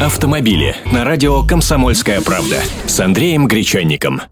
Автомобили на радио «Комсомольская правда» с Андреем Гречанником.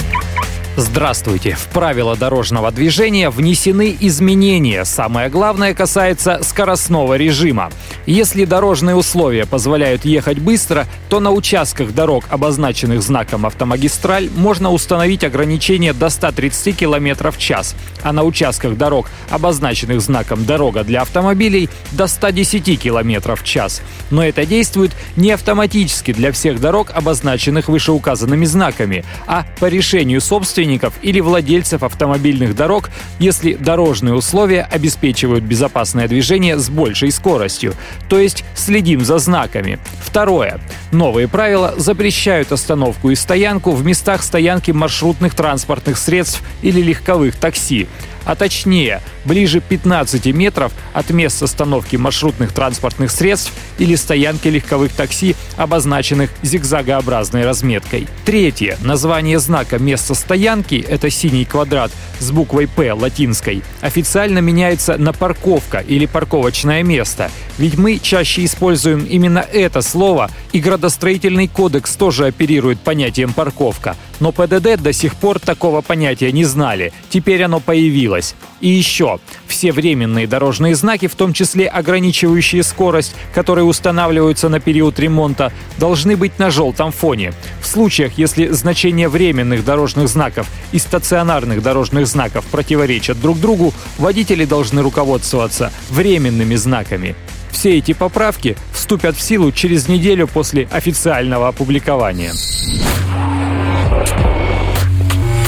Здравствуйте. В правила дорожного движения внесены изменения. Самое главное касается скоростного режима. Если дорожные условия позволяют ехать быстро, то на участках дорог, обозначенных знаком автомагистраль, можно установить ограничение до 130 км в час, а на участках дорог, обозначенных знаком «Дорога для автомобилей», до 110 км в час. Но это действует не автоматически для всех дорог, обозначенных вышеуказанными знаками, а по решению собственников или владельцев автомобильных дорог, если дорожные условия обеспечивают безопасное движение с большей скоростью. То есть следим за знаками. Второе. Новые правила запрещают остановку и стоянку в местах стоянки маршрутных транспортных средств или легковых такси а точнее ближе 15 метров от мест остановки маршрутных транспортных средств или стоянки легковых такси, обозначенных зигзагообразной разметкой. Третье. Название знака места стоянки – это синий квадрат с буквой «П» латинской – официально меняется на «парковка» или «парковочное место». Ведь мы чаще используем именно это слово, и градостроительный кодекс тоже оперирует понятием «парковка». Но ПДД до сих пор такого понятия не знали. Теперь оно появилось. И еще, все временные дорожные знаки, в том числе ограничивающие скорость, которые устанавливаются на период ремонта, должны быть на желтом фоне. В случаях, если значения временных дорожных знаков и стационарных дорожных знаков противоречат друг другу, водители должны руководствоваться временными знаками. Все эти поправки вступят в силу через неделю после официального опубликования.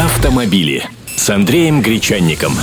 Автомобили с Андреем Гречанником.